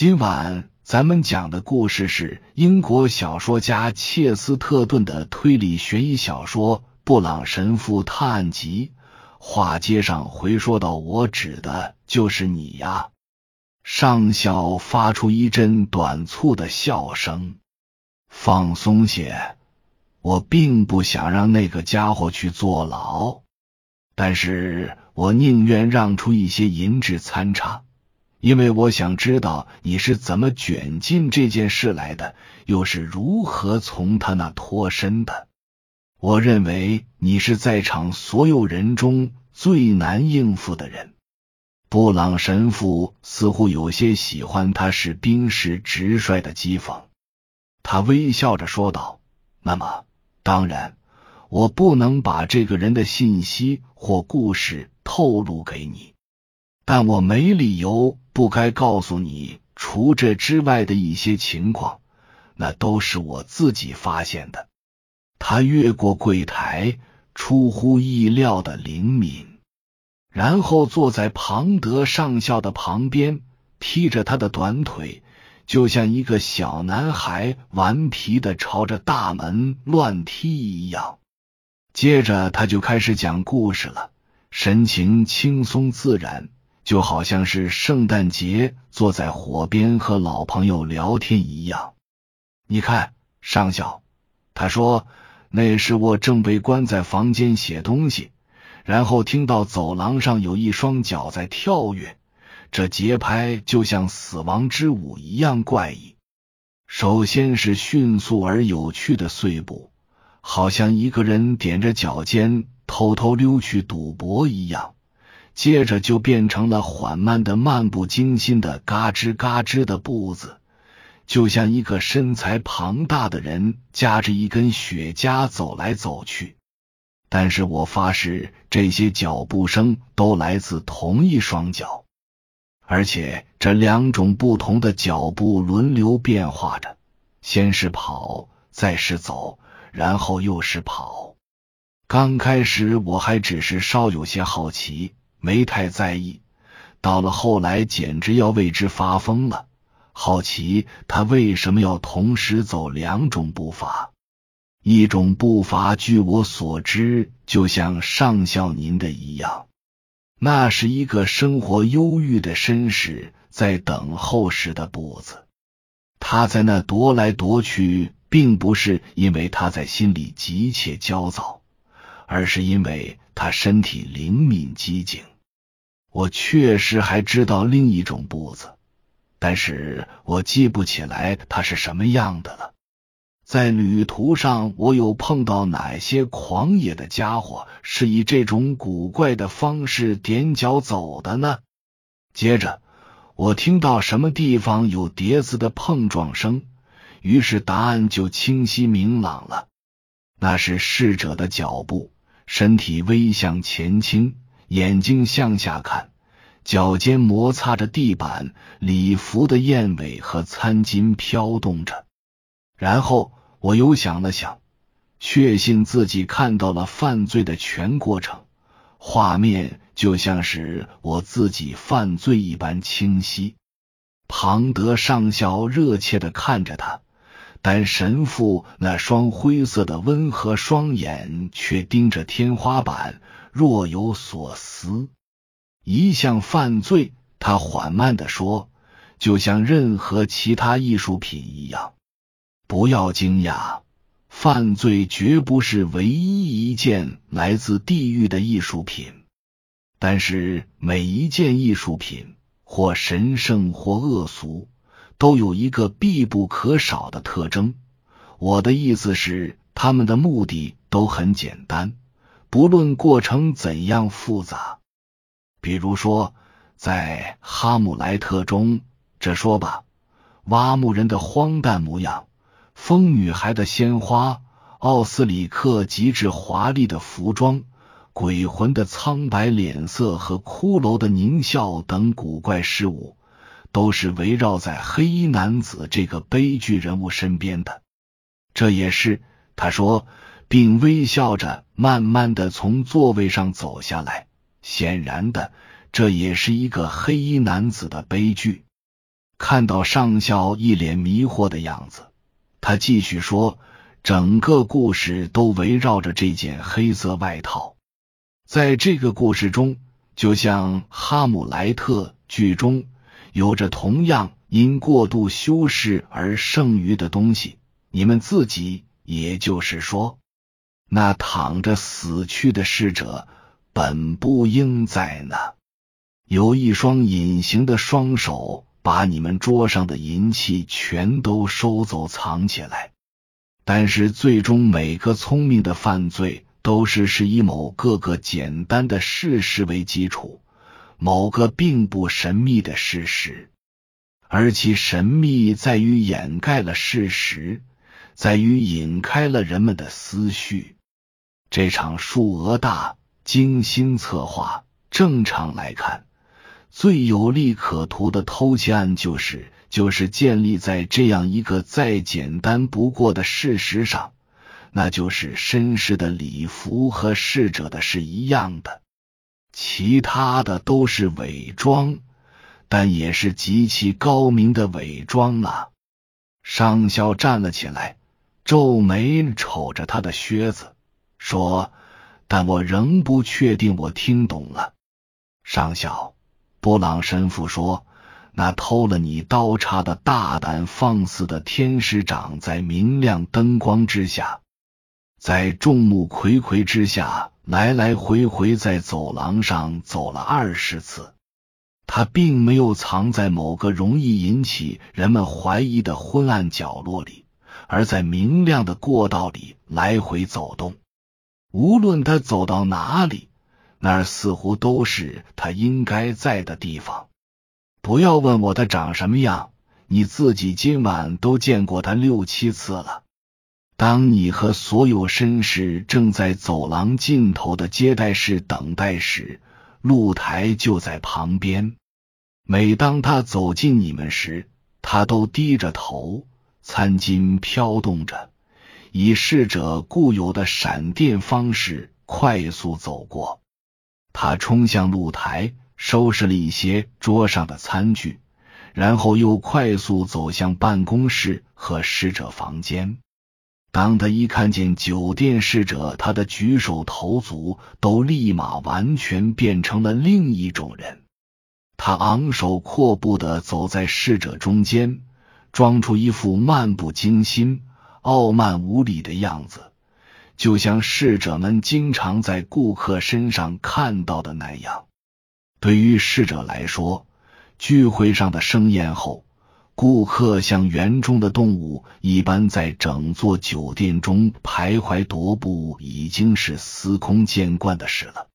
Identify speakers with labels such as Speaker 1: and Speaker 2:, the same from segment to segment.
Speaker 1: 今晚咱们讲的故事是英国小说家切斯特顿的推理悬疑小说《布朗神父探案集》。话接上回说到，我指的就是你呀！上校发出一阵短促的笑声。放松些，我并不想让那个家伙去坐牢，但是我宁愿让出一些银质餐叉，因为我想知道你是怎么卷进这件事来的，又是如何从他那脱身的。我认为你是在场所有人中最难应付的人。布朗神父似乎有些喜欢他是兵士直率的讥讽，他微笑着说道：“那么，当然，我不能把这个人的信息或故事透露给你，但我没理由不该告诉你，除这之外的一些情况，那都是我自己发现的。”他越过柜台，出乎意料的灵敏，然后坐在庞德上校的旁边，踢着他的短腿，就像一个小男孩顽皮的朝着大门乱踢一样。接着他就开始讲故事了，神情轻松自然，就好像是圣诞节坐在火边和老朋友聊天一样。你看，上校，他说。那时我正被关在房间写东西，然后听到走廊上有一双脚在跳跃，这节拍就像死亡之舞一样怪异。首先是迅速而有趣的碎步，好像一个人踮着脚尖偷偷溜去赌博一样；接着就变成了缓慢的、漫不经心的嘎吱嘎吱的步子。就像一个身材庞大的人夹着一根雪茄走来走去，但是我发誓，这些脚步声都来自同一双脚，而且这两种不同的脚步轮流变化着，先是跑，再是走，然后又是跑。刚开始我还只是稍有些好奇，没太在意，到了后来，简直要为之发疯了。好奇他为什么要同时走两种步伐？一种步伐，据我所知，就像上校您的一样，那是一个生活忧郁的绅士在等候时的步子。他在那踱来踱去，并不是因为他在心里急切焦躁，而是因为他身体灵敏机警。我确实还知道另一种步子。但是我记不起来他是什么样的了。在旅途上，我有碰到哪些狂野的家伙是以这种古怪的方式踮脚走的呢？接着，我听到什么地方有碟子的碰撞声，于是答案就清晰明朗了。那是逝者的脚步，身体微向前倾，眼睛向下看。脚尖摩擦着地板，礼服的燕尾和餐巾飘动着。然后我又想了想，确信自己看到了犯罪的全过程，画面就像是我自己犯罪一般清晰。庞德上校热切的看着他，但神父那双灰色的温和双眼却盯着天花板，若有所思。一项犯罪，他缓慢的说，就像任何其他艺术品一样。不要惊讶，犯罪绝不是唯一一件来自地狱的艺术品。但是每一件艺术品，或神圣或恶俗，都有一个必不可少的特征。我的意思是，他们的目的都很简单，不论过程怎样复杂。比如说，在《哈姆莱特》中，这说吧，挖墓人的荒诞模样，疯女孩的鲜花，奥斯里克极致华丽的服装，鬼魂的苍白脸色和骷髅的狞笑等古怪事物，都是围绕在黑衣男子这个悲剧人物身边的。这也是他说，并微笑着慢慢的从座位上走下来。显然的，这也是一个黑衣男子的悲剧。看到上校一脸迷惑的样子，他继续说：“整个故事都围绕着这件黑色外套。在这个故事中，就像《哈姆莱特》剧中，有着同样因过度修饰而剩余的东西。你们自己，也就是说，那躺着死去的逝者，本不应在呢。有一双隐形的双手。”把你们桌上的银器全都收走藏起来，但是最终每个聪明的犯罪都是是以某个个简单的事实为基础，某个并不神秘的事实，而其神秘在于掩盖了事实，在于引开了人们的思绪。这场数额大、精心策划，正常来看。最有利可图的偷窃案，就是就是建立在这样一个再简单不过的事实上，那就是绅士的礼服和逝者的是一样的，其他的都是伪装，但也是极其高明的伪装啊！上校站了起来，皱眉瞅着他的靴子，说：“但我仍不确定，我听懂了，上校。”布朗神父说：“那偷了你刀叉的大胆放肆的天使长，在明亮灯光之下，在众目睽睽之下，来来回回在走廊上走了二十次。他并没有藏在某个容易引起人们怀疑的昏暗角落里，而在明亮的过道里来回走动。无论他走到哪里。”那儿似乎都是他应该在的地方。不要问我他长什么样，你自己今晚都见过他六七次了。当你和所有绅士正在走廊尽头的接待室等待时，露台就在旁边。每当他走近你们时，他都低着头，餐巾飘动着，以逝者固有的闪电方式快速走过。他冲向露台，收拾了一些桌上的餐具，然后又快速走向办公室和侍者房间。当他一看见酒店侍者，他的举手投足都立马完全变成了另一种人。他昂首阔步的走在侍者中间，装出一副漫不经心、傲慢无礼的样子。就像侍者们经常在顾客身上看到的那样，对于侍者来说，聚会上的盛宴后，顾客像园中的动物一般在整座酒店中徘徊踱步，已经是司空见惯的事了。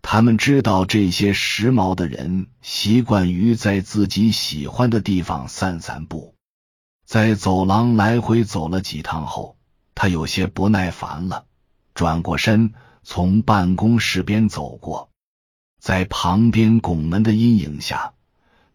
Speaker 1: 他们知道这些时髦的人习惯于在自己喜欢的地方散散步，在走廊来回走了几趟后。他有些不耐烦了，转过身，从办公室边走过，在旁边拱门的阴影下，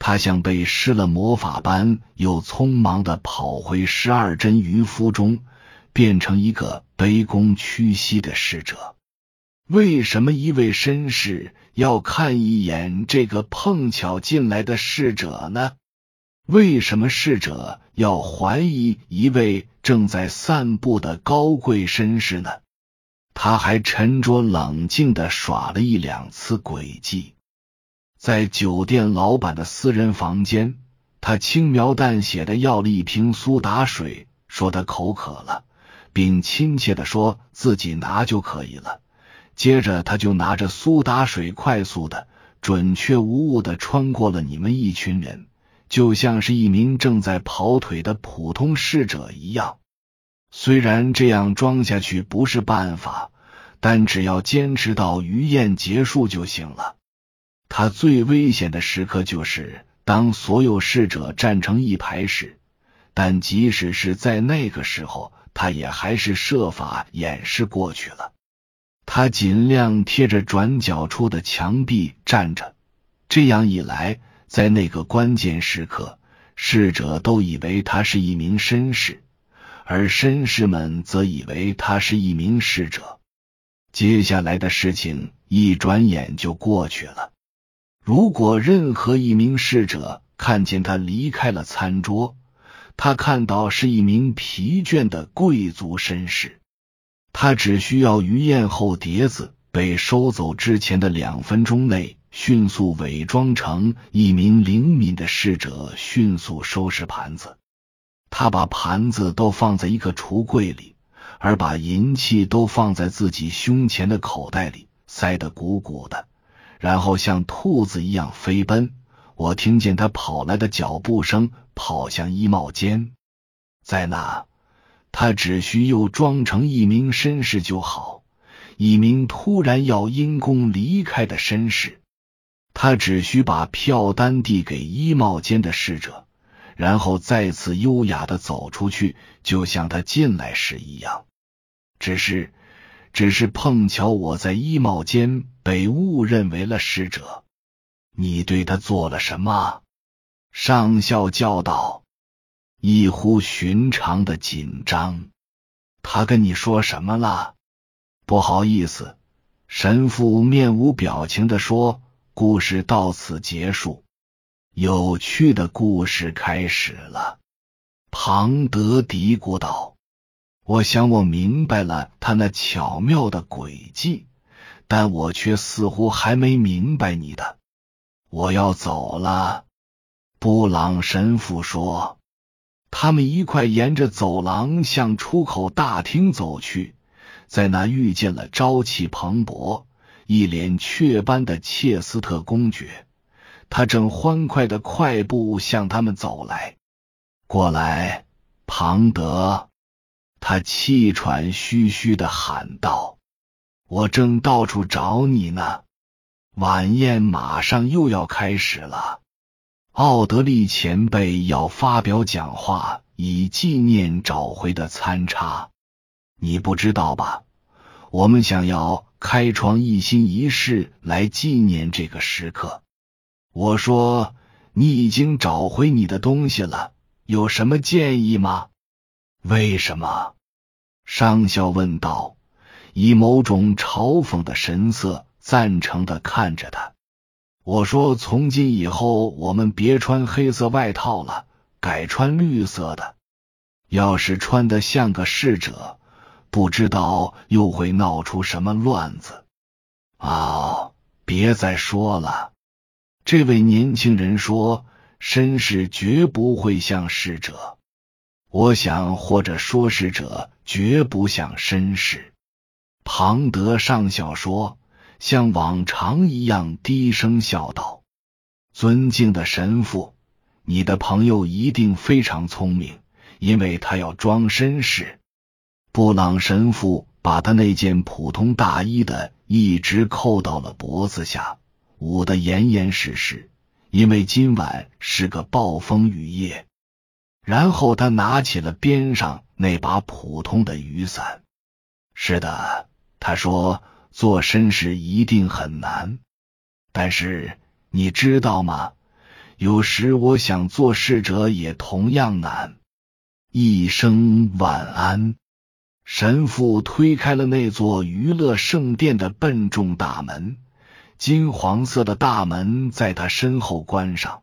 Speaker 1: 他像被施了魔法般，又匆忙的跑回十二针渔夫中，变成一个卑躬屈膝的侍者。为什么一位绅士要看一眼这个碰巧进来的侍者呢？为什么侍者要怀疑一位正在散步的高贵绅士呢？他还沉着冷静的耍了一两次诡计。在酒店老板的私人房间，他轻描淡写的要了一瓶苏打水，说他口渴了，并亲切的说自己拿就可以了。接着，他就拿着苏打水，快速的、准确无误的穿过了你们一群人。就像是一名正在跑腿的普通侍者一样，虽然这样装下去不是办法，但只要坚持到鱼宴结束就行了。他最危险的时刻就是当所有侍者站成一排时，但即使是在那个时候，他也还是设法掩饰过去了。他尽量贴着转角处的墙壁站着，这样一来。在那个关键时刻，侍者都以为他是一名绅士，而绅士们则以为他是一名侍者。接下来的事情一转眼就过去了。如果任何一名侍者看见他离开了餐桌。他看到是一名疲倦的贵族绅士，他只需要于宴后碟子被收走之前的两分钟内，迅速伪装成一名灵敏的侍者，迅速收拾盘子。他把盘子都放在一个橱柜里，而把银器都放在自己胸前的口袋里，塞得鼓鼓的，然后像兔子一样飞奔。我听见他跑来的脚步声，跑向衣帽间。在那，他只需又装成一名绅士就好，一名突然要因公离开的绅士。他只需把票单递给衣帽间的侍者，然后再次优雅的走出去，就像他进来时一样。只是，只是碰巧我在衣帽间被误认为了使者。你对他做了什么？上校叫道，异乎寻常的紧张。他跟你说什么了？不好意思，神父面无表情的说：“故事到此结束，有趣的故事开始了。”庞德嘀咕道：“我想我明白了他那巧妙的诡计，但我却似乎还没明白你的。”我要走了，布朗神父说。他们一块沿着走廊向出口大厅走去，在那遇见了朝气蓬勃、一脸雀斑的切斯特公爵。他正欢快的快步向他们走来。过来，庞德！他气喘吁吁的喊道：“我正到处找你呢。”晚宴马上又要开始了，奥德利前辈要发表讲话，以纪念找回的参差。你不知道吧？我们想要开创一新一事来纪念这个时刻。我说，你已经找回你的东西了，有什么建议吗？为什么？上校问道，以某种嘲讽的神色。赞成的看着他，我说：“从今以后，我们别穿黑色外套了，改穿绿色的。要是穿的像个侍者，不知道又会闹出什么乱子。”哦，别再说了。这位年轻人说：“绅士绝不会像侍者。”我想，或者说，是者绝不像绅士。庞德上校说。像往常一样低声笑道：“尊敬的神父，你的朋友一定非常聪明，因为他要装绅士。”布朗神父把他那件普通大衣的一直扣到了脖子下，捂得严严实实，因为今晚是个暴风雨夜。然后他拿起了边上那把普通的雨伞。是的，他说。做绅士一定很难，但是你知道吗？有时我想做侍者也同样难。一声晚安，神父推开了那座娱乐圣殿的笨重大门，金黄色的大门在他身后关上。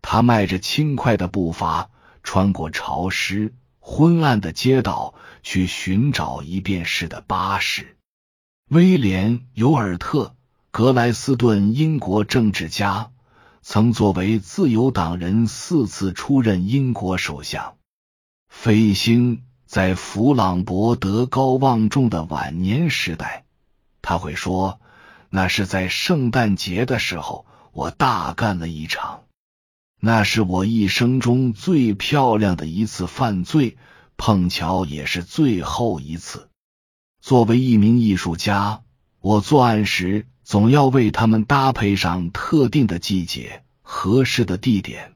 Speaker 1: 他迈着轻快的步伐，穿过潮湿昏暗的街道，去寻找一便士的巴士。威廉·尤尔特·格莱斯顿，英国政治家，曾作为自由党人四次出任英国首相。飞星在弗朗博德高望重的晚年时代，他会说：“那是在圣诞节的时候，我大干了一场。那是我一生中最漂亮的一次犯罪，碰巧也是最后一次。”作为一名艺术家，我作案时总要为他们搭配上特定的季节、合适的地点。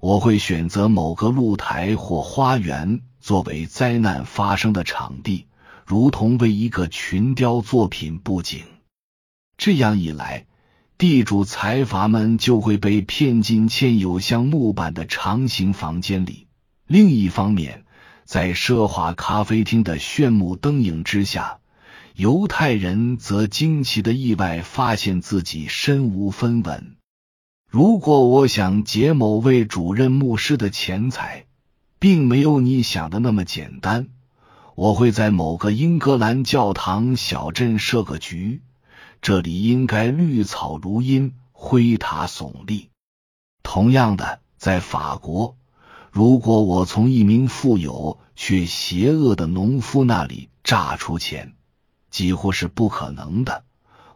Speaker 1: 我会选择某个露台或花园作为灾难发生的场地，如同为一个群雕作品布景。这样一来，地主财阀们就会被骗进嵌有像木板的长形房间里。另一方面，在奢华咖啡厅的炫目灯影之下，犹太人则惊奇的意外发现自己身无分文。如果我想劫某位主任牧师的钱财，并没有你想的那么简单。我会在某个英格兰教堂小镇设个局，这里应该绿草如茵，灰塔耸立。同样的，在法国，如果我从一名富有却邪恶的农夫那里榨出钱，几乎是不可能的。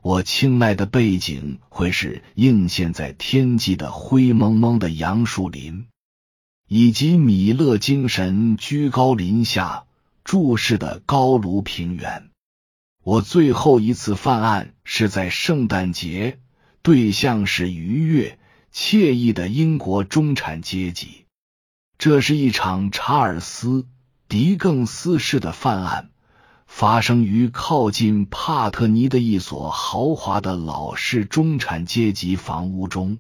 Speaker 1: 我青睐的背景会是映现在天际的灰蒙蒙的杨树林，以及米勒精神居高临下注视的高卢平原。我最后一次犯案是在圣诞节，对象是愉悦。惬意的英国中产阶级，这是一场查尔斯·狄更斯式的犯案，发生于靠近帕特尼的一所豪华的老式中产阶级房屋中。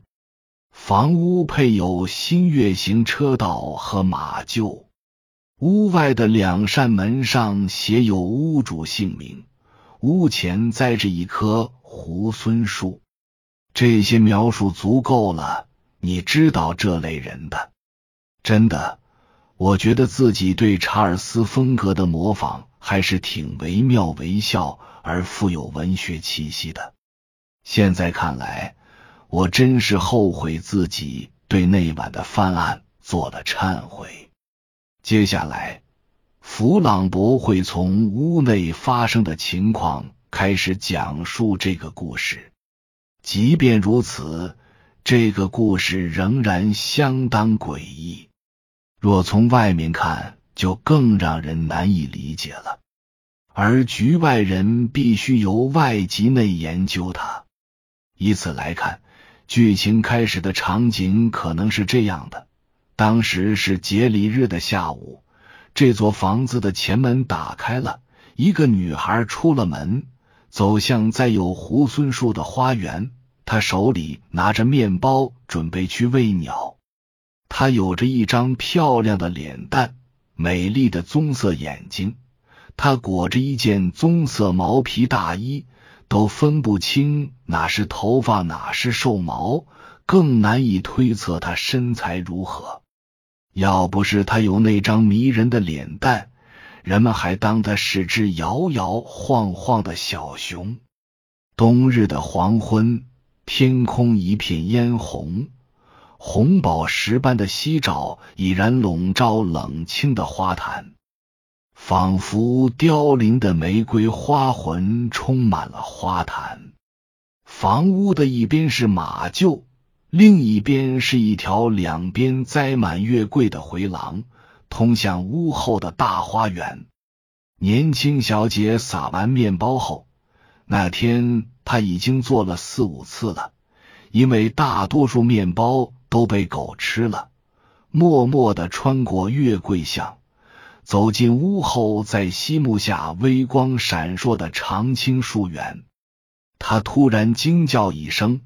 Speaker 1: 房屋配有新月形车道和马厩，屋外的两扇门上写有屋主姓名，屋前栽着一棵猢狲树。这些描述足够了，你知道这类人的。真的，我觉得自己对查尔斯风格的模仿还是挺惟妙惟肖而富有文学气息的。现在看来，我真是后悔自己对那晚的犯案做了忏悔。接下来，弗朗博会从屋内发生的情况开始讲述这个故事。即便如此，这个故事仍然相当诡异。若从外面看，就更让人难以理解了。而局外人必须由外及内研究它。以此来看，剧情开始的场景可能是这样的：当时是节礼日的下午，这座房子的前门打开了，一个女孩出了门。走向栽有猢狲树的花园，她手里拿着面包，准备去喂鸟。他有着一张漂亮的脸蛋，美丽的棕色眼睛。他裹着一件棕色毛皮大衣，都分不清哪是头发，哪是兽毛，更难以推测他身材如何。要不是他有那张迷人的脸蛋。人们还当他是只摇摇晃晃的小熊。冬日的黄昏，天空一片嫣红，红宝石般的夕照已然笼罩冷清的花坛，仿佛凋零的玫瑰花魂充满了花坛。房屋的一边是马厩，另一边是一条两边栽满月桂的回廊。通向屋后的大花园。年轻小姐撒完面包后，那天她已经做了四五次了，因为大多数面包都被狗吃了。默默的穿过月桂巷，走进屋后，在西幕下微光闪烁的常青树园。他突然惊叫一声，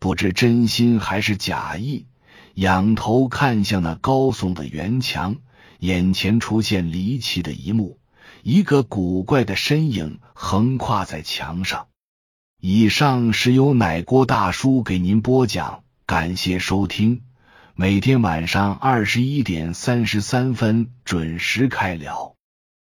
Speaker 1: 不知真心还是假意，仰头看向那高耸的圆墙。眼前出现离奇的一幕，一个古怪的身影横跨在墙上。以上是由奶锅大叔给您播讲，感谢收听。每天晚上二十一点三十三分准时开聊。